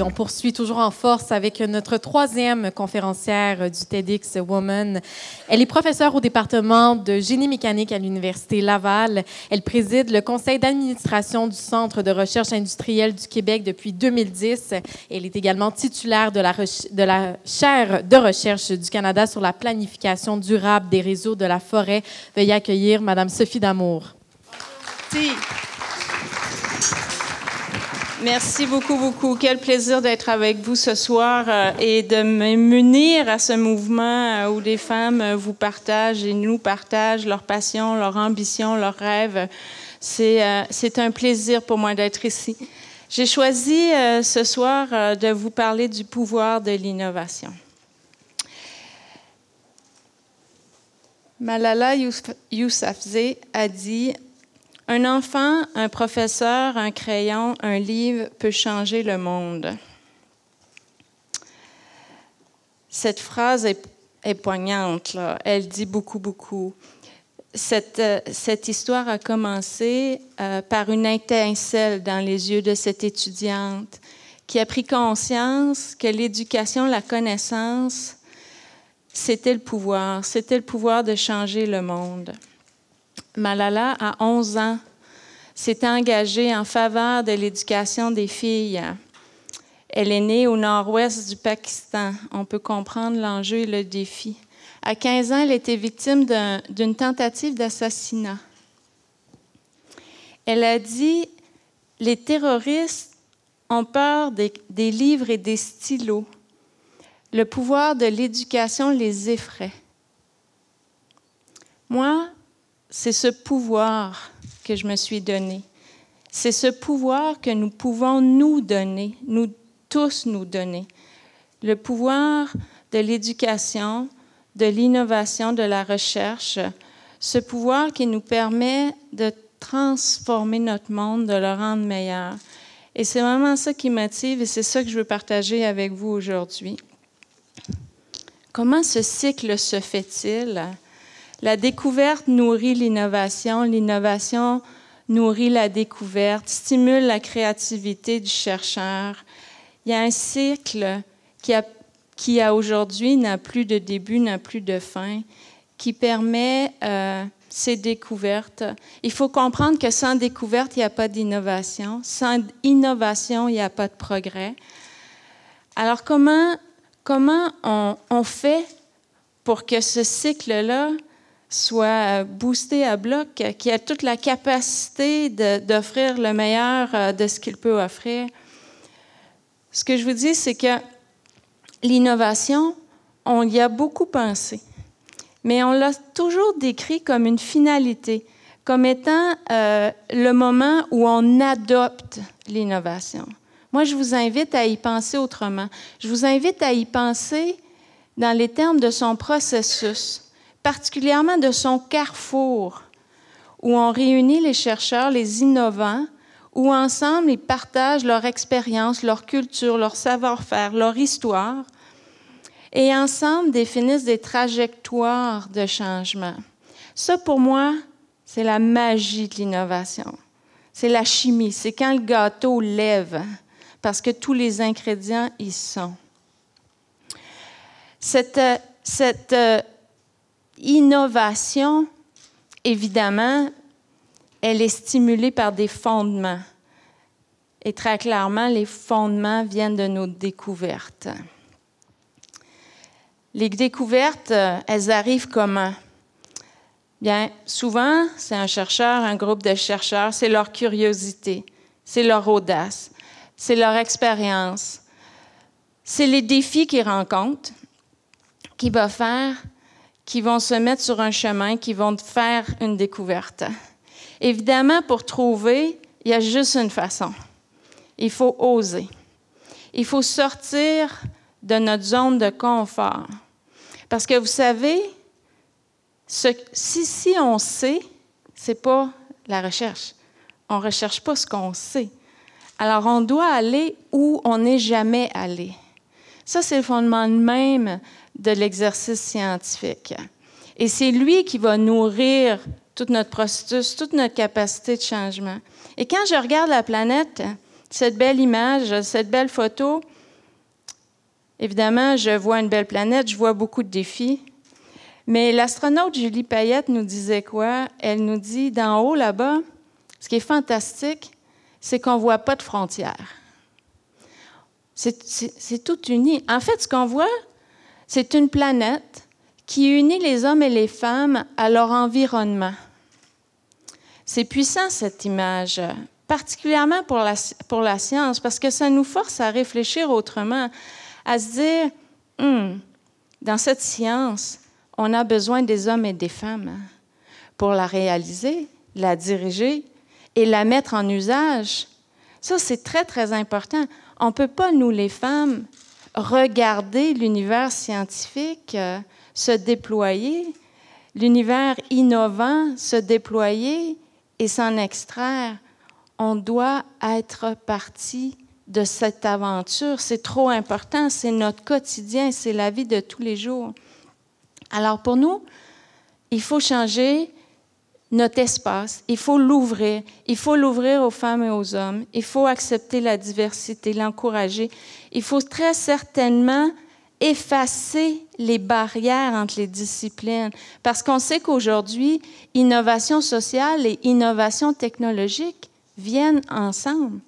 Et on poursuit toujours en force avec notre troisième conférencière du TEDx Woman. Elle est professeure au département de génie mécanique à l'Université Laval. Elle préside le conseil d'administration du Centre de recherche industrielle du Québec depuis 2010. Elle est également titulaire de la, chaire de recherche du Canada sur la planification durable des réseaux de la forêt. Veuillez accueillir Madame Sophie Damour. Merci. Merci beaucoup, beaucoup. Quel plaisir d'être avec vous ce soir euh, et de munir à ce mouvement euh, où les femmes euh, vous partagent et nous partagent leurs passions, leurs ambitions, leurs rêves. C'est un plaisir pour moi d'être ici. J'ai choisi ce soir de vous parler du pouvoir de l'innovation. Malala Yousafzai a dit un enfant, un professeur, un crayon, un livre peut changer le monde. Cette phrase est, poignante, elle dit beaucoup, beaucoup. Cette, euh, cette histoire a commencé euh, par une étincelle dans les yeux de cette étudiante qui a pris conscience que l'éducation, la connaissance, c'était le pouvoir, c'était le pouvoir de changer le monde. Malala, à 11 ans, s'est engagée en faveur de l'éducation des filles. Elle est née au nord-ouest du Pakistan. On peut comprendre l'enjeu et le défi. À 15 ans, elle était victime d'une tentative d'assassinat. Elle a dit Les terroristes ont peur des, des livres et des stylos. Le pouvoir de l'éducation les effraie. Moi, c'est ce pouvoir que je me suis donné. C'est ce pouvoir que nous pouvons nous donner, nous tous nous donner. Le pouvoir de l'éducation, de l'innovation, de la recherche, ce pouvoir qui nous permet de transformer notre monde, de le rendre meilleur. Et c'est vraiment ça qui motive et c'est ça que je veux partager avec vous aujourd'hui. Comment ce cycle se fait-il? La découverte nourrit l'innovation, l'innovation nourrit la découverte, stimule la créativité du chercheur. Il y a un cycle qui, a, aujourd'hui n'a plus de début, n'a plus de fin, qui permet euh, ces découvertes. Il faut comprendre que sans découverte, il n'y a pas d'innovation. Sans innovation, il n'y a pas de progrès. Alors comment, comment on, on fait pour que ce cycle-là soit boosté à bloc, qui a toute la capacité d'offrir le meilleur euh, de ce qu'il peut offrir. Ce que je vous dis, c'est que l'innovation, on y a beaucoup pensé, mais on l'a toujours décrit comme une finalité, comme étant euh, le moment où on adopte l'innovation. Moi, je vous invite à y penser autrement. Je vous invite à y penser dans les termes de son processus particulièrement de son carrefour, où on réunit les chercheurs, les innovants, où ensemble ils partagent leur expérience, leur culture, leur savoir-faire, leur histoire, et ensemble définissent des trajectoires de changement. Ça, pour moi, c'est la magie de l'innovation. C'est la chimie, c'est quand le gâteau lève, parce que tous les ingrédients y sont. Cette, cette innovation, évidemment, elle est stimulée par des fondements. Et très clairement, les fondements viennent de nos découvertes. Les découvertes, elles arrivent comment? Bien, souvent, c'est un chercheur, un groupe de chercheurs, c'est leur curiosité, c'est leur audace, c'est leur expérience, c'est les défis qu'ils rencontrent qui va faire qui vont se mettre sur un chemin, qui vont faire une découverte. Évidemment, pour trouver, il y a juste une façon. Il faut oser. Il faut sortir de notre zone de confort. Parce que vous savez, si, on sait, c'est pas la recherche. On ne recherche pas ce qu'on sait. Alors, on doit aller où on n'est jamais allé. Ça, c'est le fondement même de l'exercice scientifique. Et c'est lui qui va nourrir toute notre processus, toute notre capacité de changement. Et quand je regarde la planète, cette belle image, cette belle photo, évidemment, je vois une belle planète, je vois beaucoup de défis. Mais l'astronaute Julie Payette nous disait quoi? Elle nous dit, d'en haut là-bas, ce qui est fantastique, c'est qu'on ne voit pas de frontières. C'est tout uni. En fait, ce qu'on voit, c'est une planète qui unit les hommes et les femmes à leur environnement. C'est puissant cette image, particulièrement pour la, pour la science, parce que ça nous force à réfléchir autrement, à se dire, hum, dans cette science, on a besoin des hommes et des femmes pour la réaliser, la diriger et la mettre en usage. Ça, c'est très, très important. On ne peut pas, nous les femmes, regarder l'univers scientifique euh, se déployer, l'univers innovant se déployer et s'en extraire. On doit être parti de cette aventure. C'est trop important, c'est notre quotidien, c'est la vie de tous les jours. Alors pour nous, il faut changer notre espace, il faut l'ouvrir, il faut l'ouvrir aux femmes et aux hommes, il faut accepter la diversité, l'encourager, il faut très certainement effacer les barrières entre les disciplines, parce qu'on sait qu'aujourd'hui, innovation sociale et innovation technologique viennent ensemble.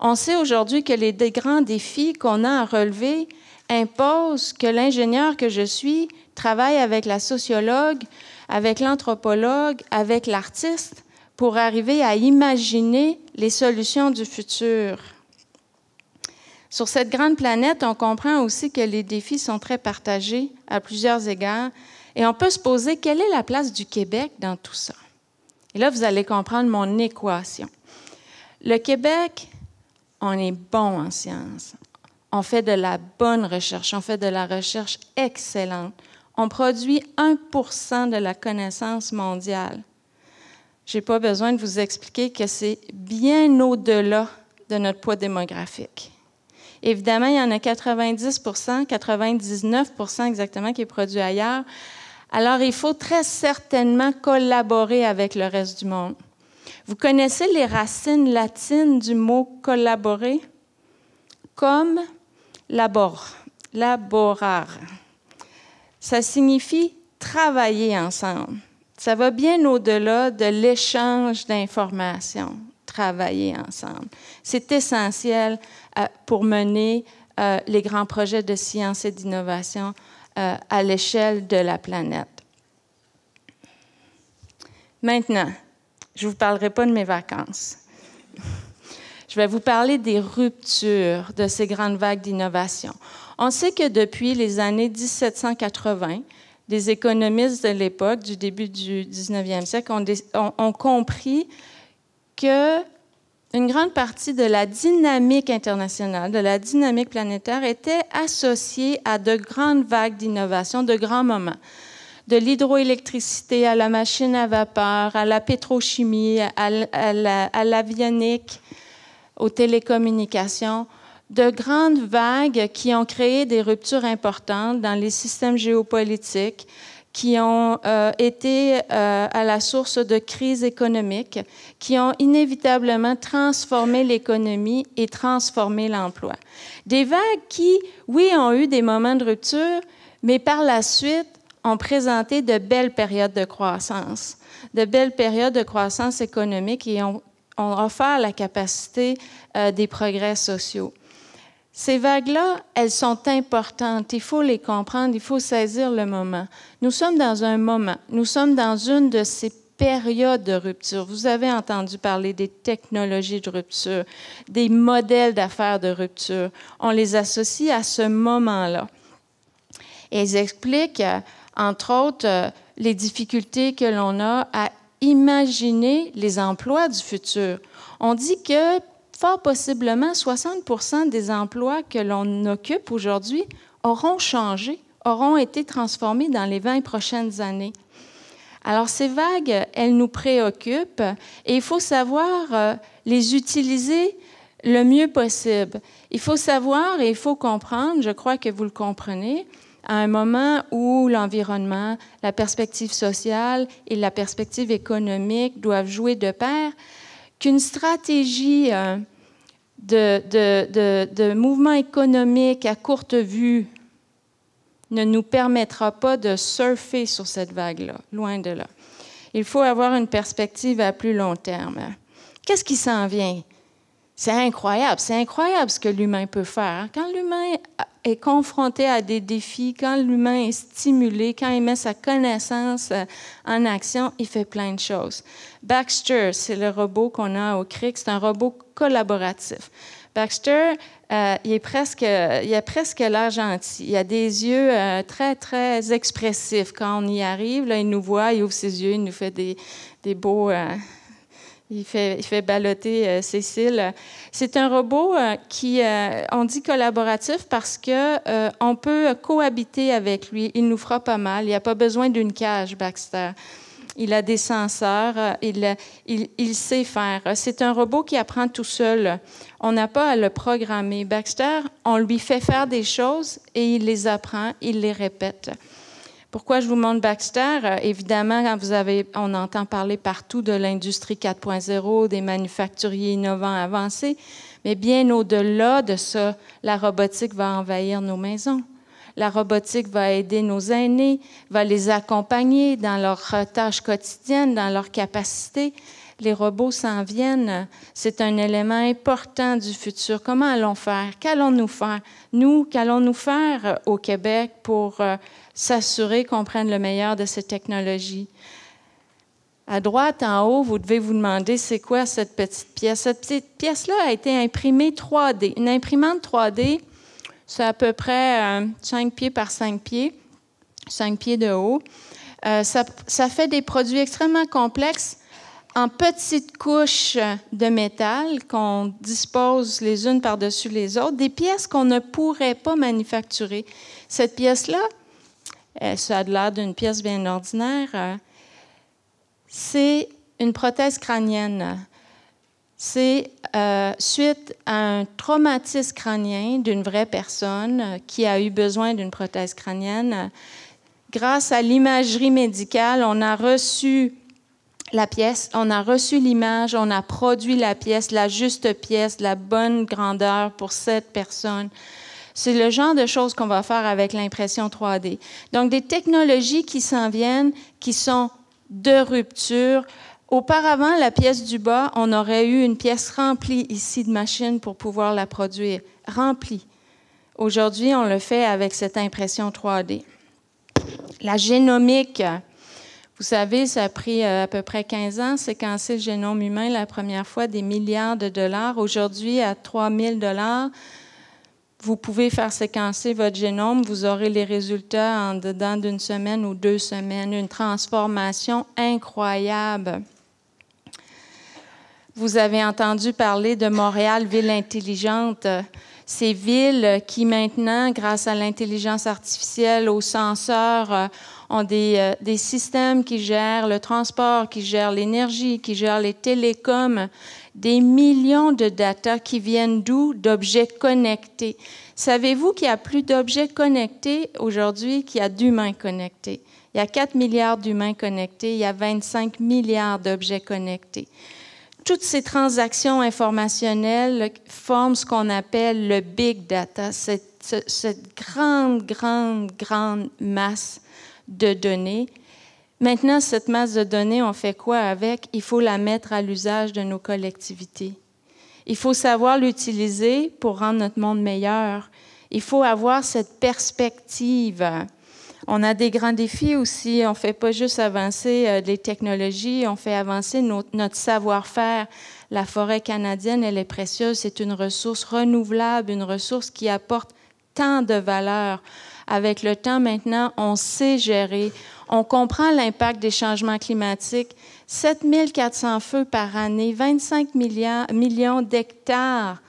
On sait aujourd'hui que les grands défis qu'on a à relever imposent que l'ingénieur que je suis travaille avec la sociologue, avec l'anthropologue, avec l'artiste pour arriver à imaginer les solutions du futur. Sur cette grande planète, on comprend aussi que les défis sont très partagés à plusieurs égards et on peut se poser quelle est la place du Québec dans tout ça. Et là, vous allez comprendre mon équation. Le Québec, on est bon en sciences. On fait de la bonne recherche, on fait de la recherche excellente on produit 1% de la connaissance mondiale. Je n'ai pas besoin de vous expliquer que c'est bien au-delà de notre poids démographique. Évidemment, il y en a 90% 99 exactement qui est produit ailleurs. Alors, il faut très certainement collaborer avec le reste du monde. Vous connaissez les racines latines du mot collaborer? Comme labor, laborar ça signifie travailler ensemble. Ça va bien au-delà de l'échange d'informations, travailler ensemble. C'est essentiel euh, pour mener euh, les grands projets de science et d'innovation euh, à l'échelle de la planète. Maintenant, je ne vous parlerai pas de mes vacances. Je vais vous parler des ruptures de ces grandes vagues d'innovation. On sait que depuis les années 1780, des économistes de l'époque, du début du 19e siècle, ont, compris que une grande partie de la dynamique internationale, de la dynamique planétaire, était associée à de grandes vagues d'innovation, de grands moments. De l'hydroélectricité à la machine à vapeur, à la pétrochimie, à l'avionique, aux télécommunications de grandes vagues qui ont créé des ruptures importantes dans les systèmes géopolitiques, qui ont euh, été euh, à la source de crises économiques, qui ont inévitablement transformé l'économie et transformé l'emploi. Des vagues qui, oui, ont eu des moments de rupture, mais par la suite ont présenté de belles périodes de croissance, de belles périodes de croissance économique et ont, offert la capacité euh, des progrès sociaux. Ces vagues-là, elles sont importantes. Il faut les comprendre, il faut saisir le moment. Nous sommes dans un moment, nous sommes dans une de ces périodes de rupture. Vous avez entendu parler des technologies de rupture, des modèles d'affaires de rupture. On les associe à ce moment-là. Et expliquent, entre autres, les difficultés que l'on a à imaginer les emplois du futur. On dit que fort possiblement 60 des emplois que l'on occupe aujourd'hui auront changé, auront été transformés dans les 20 prochaines années. Alors ces vagues, elles nous préoccupent et il faut savoir euh, les utiliser le mieux possible. Il faut savoir et il faut comprendre, je crois que vous le comprenez, à un moment où l'environnement, la perspective sociale et la perspective économique doivent jouer de pair, qu'une stratégie euh, de, mouvement économique à courte vue ne nous permettra pas de surfer sur cette vague-là, loin de là. Il faut avoir une perspective à plus long terme. Qu'est-ce qui s'en vient? C'est incroyable, c'est incroyable ce que l'humain peut faire. Quand l'humain est confronté à des défis, quand l'humain est stimulé, quand il met sa connaissance euh, en action, il fait plein de choses. Baxter, c'est le robot qu'on a au CRIC, c'est un robot collaboratif. Baxter, euh, il, est presque, il a presque l'air gentil. Il a des yeux euh, très, très expressifs. Quand on y arrive, il nous voit, il ouvre ses yeux, il nous fait des, des beaux, il fait, il balloter euh, Cécile. C'est un robot euh, qui, euh, on dit collaboratif parce que on peut cohabiter avec lui. Il nous fera pas mal. Il n'y a pas besoin d'une cage, Baxter. Il a des senseurs. Il sait faire. C'est un robot qui apprend tout seul. On n'a pas à le programmer. Baxter, on lui fait faire des choses et il les apprend. Il les répète. Pourquoi je vous montre Baxter? Euh, évidemment, quand vous avez, on entend parler partout de l'industrie 4.0, des manufacturiers innovants avancés, mais bien au-delà de ça, la robotique va envahir nos maisons. La robotique va aider nos aînés, va les accompagner dans leurs tâches quotidiennes, dans leurs capacités. Les robots s'en viennent. C'est un élément important du futur. Comment allons-nous faire? Qu'allons-nous faire? Nous, qu'allons-nous faire au Québec pour euh, s'assurer qu'on prenne le meilleur de ces technologies? À droite, en haut, vous devez vous demander c'est quoi cette petite pièce? Cette petite pièce-là a été imprimée 3D. Une imprimante 3D, c'est à peu près 5 euh, pieds par 5 pieds, 5 pieds de haut. Euh, ça, fait des produits extrêmement complexes en petites couches de métal qu'on dispose les unes par-dessus les autres, des pièces qu'on ne pourrait pas manufacturer. Cette pièce-là, euh, ça a l'air d'une pièce bien ordinaire. Euh, c'est une prothèse crânienne. C'est euh, suite à un traumatisme crânien d'une vraie personne qui a eu besoin d'une prothèse crânienne. Grâce à l'imagerie médicale, on a reçu la pièce, on a reçu l'image, on a produit la pièce, la juste pièce, la bonne grandeur pour cette personne. C'est le genre de choses qu'on va faire avec l'impression 3D. Donc, des technologies qui s'en viennent, qui sont de rupture. Auparavant, la pièce du bas, on aurait eu une pièce remplie ici de machines pour pouvoir la produire, remplie. Aujourd'hui, on le fait avec cette impression 3D. La génomique, vous savez, ça a pris euh, à peu près 15 ans, séquencer le génome humain la première fois, des milliards de dollars. Aujourd'hui, à 3000 dollars, vous pouvez faire séquencer votre génome, vous aurez les résultats en dedans d'une semaine ou deux semaines, une transformation incroyable. Vous avez entendu parler de Montréal, ville intelligente. Ces villes qui maintenant, grâce à l'intelligence artificielle, aux senseurs, ont des, euh, des, systèmes qui gèrent le transport, qui gèrent l'énergie, qui gèrent les télécoms, des millions de data qui viennent d'où? D'objets connectés. Savez-vous qu'il y a plus d'objets connectés aujourd'hui qu'il y a d'humains connectés? Il y a 4 milliards d'humains connectés, il y a 25 milliards d'objets connectés. Toutes ces transactions informationnelles forment ce qu'on appelle le big data, cette grande, grande, grande masse de données Maintenant, cette masse de données, on fait quoi avec? Il faut la mettre à l'usage de nos collectivités. Il faut savoir l'utiliser pour rendre notre monde meilleur. Il faut avoir cette perspective. On a des grands défis aussi. On ne fait pas juste avancer euh, les technologies, on fait avancer notre savoir-faire. La forêt canadienne, elle est précieuse. C'est une ressource renouvelable, une ressource qui apporte tant de valeur. Avec le temps maintenant, on sait gérer, on comprend l'impact des changements climatiques. 7400 feux par année, 25 millions d'hectares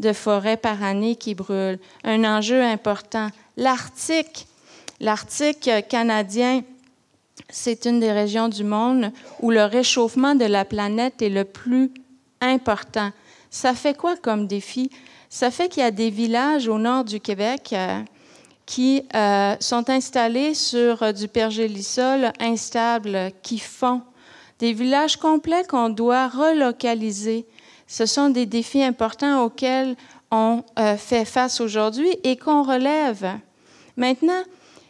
de forêts par année qui brûlent. Un enjeu important. L'Arctique, l'Arctique canadien, c'est une des régions du monde où le réchauffement de la planète est le plus important. Ça fait quoi comme défi? Ça fait qu'il y a des villages au nord du Québec euh, qui euh, sont installés sur euh, du pergélisol instable, qui font des villages complets qu'on doit relocaliser. Ce sont des défis importants auxquels on fait face aujourd'hui et qu'on relève. Maintenant,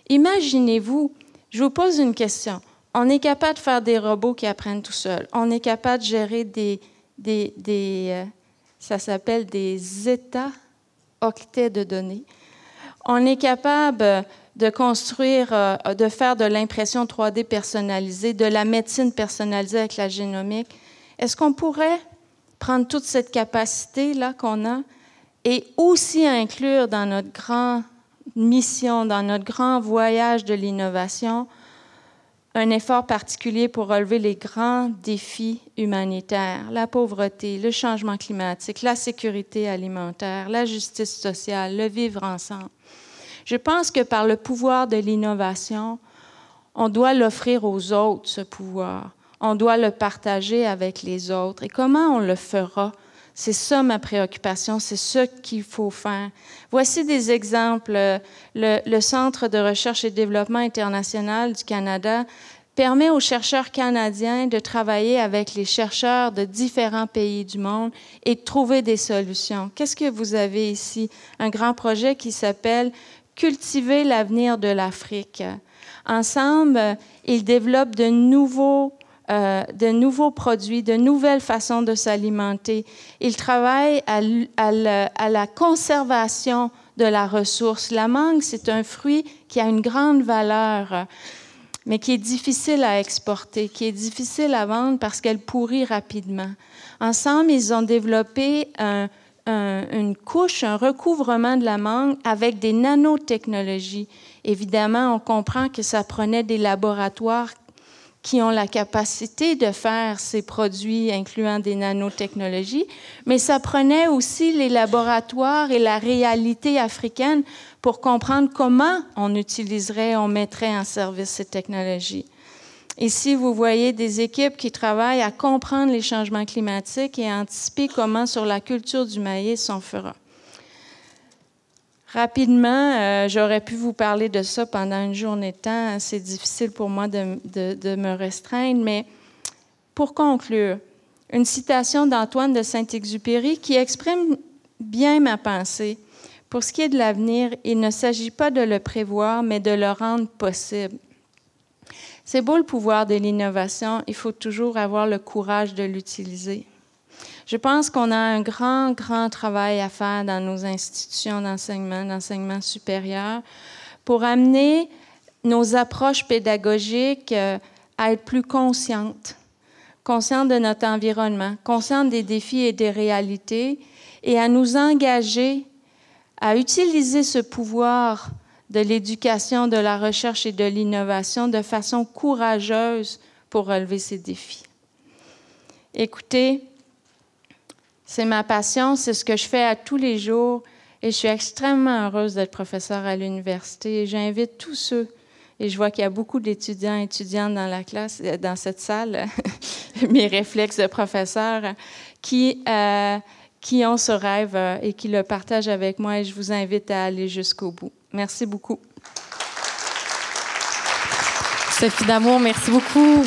imaginez-vous je vous pose une question. On est capable de faire des robots qui apprennent tout seuls. On est capable de gérer des, des, euh, ça s'appelle des états octets de données. On est capable de construire, euh, de faire de l'impression 3D personnalisée, de la médecine personnalisée avec la génomique. Est-ce qu'on pourrait prendre toute cette capacité-là qu'on a et aussi inclure dans notre grand mission, dans notre grand voyage de l'innovation, un effort particulier pour relever les grands défis humanitaires, la pauvreté, le changement climatique, la sécurité alimentaire, la justice sociale, le vivre ensemble. Je pense que par le pouvoir de l'innovation, on doit l'offrir aux autres, ce pouvoir. On doit le partager avec les autres. Et comment on le fera? C'est ça ma préoccupation, c'est ce qu'il faut faire. Voici des exemples. Le, Centre de recherche et développement international du Canada permet aux chercheurs canadiens de travailler avec les chercheurs de différents pays du monde et de trouver des solutions. Qu'est-ce que vous avez ici? Un grand projet qui s'appelle Cultiver l'avenir de l'Afrique. Ensemble, ils développent de nouveaux euh, de nouveaux produits, de nouvelles façons de s'alimenter. Ils travaillent à, à, la conservation de la ressource. La mangue, c'est un fruit qui a une grande valeur, mais qui est difficile à exporter, qui est difficile à vendre parce qu'elle pourrit rapidement. Ensemble, ils ont développé une couche, un recouvrement de la mangue avec des nanotechnologies. Évidemment, on comprend que ça prenait des laboratoires qui ont la capacité de faire ces produits incluant des nanotechnologies, mais ça prenait aussi les laboratoires et la réalité africaine pour comprendre comment on utiliserait, on mettrait en service ces technologies. Ici, vous voyez des équipes qui travaillent à comprendre les changements climatiques et à anticiper comment sur la culture du maïs on fera. Rapidement, euh, j'aurais pu vous parler de ça pendant une journée de temps. C'est difficile pour moi de, de, me restreindre, mais pour conclure, une citation d'Antoine de Saint-Exupéry qui exprime bien ma pensée. Pour ce qui est de l'avenir, il ne s'agit pas de le prévoir, mais de le rendre possible. C'est beau le pouvoir de l'innovation, il faut toujours avoir le courage de l'utiliser. Je pense qu'on a un grand, grand travail à faire dans nos institutions d'enseignement, d'enseignement supérieur, pour amener nos approches pédagogiques euh, à être plus conscientes, conscientes de notre environnement, conscientes des défis et des réalités, et à nous engager à utiliser ce pouvoir de l'éducation, de la recherche et de l'innovation de façon courageuse pour relever ces défis. Écoutez, c'est ma passion, c'est ce que je fais à tous les jours et je suis extrêmement heureuse d'être professeure à l'université. J'invite tous ceux, et je vois qu'il y a beaucoup d'étudiants et étudiantes dans la classe, euh, dans cette salle, mes réflexes de professeur, qui, euh, qui ont ce rêve euh, et qui le partagent avec moi et je vous invite à aller jusqu'au bout. Merci beaucoup. Sophie Damour, merci beaucoup.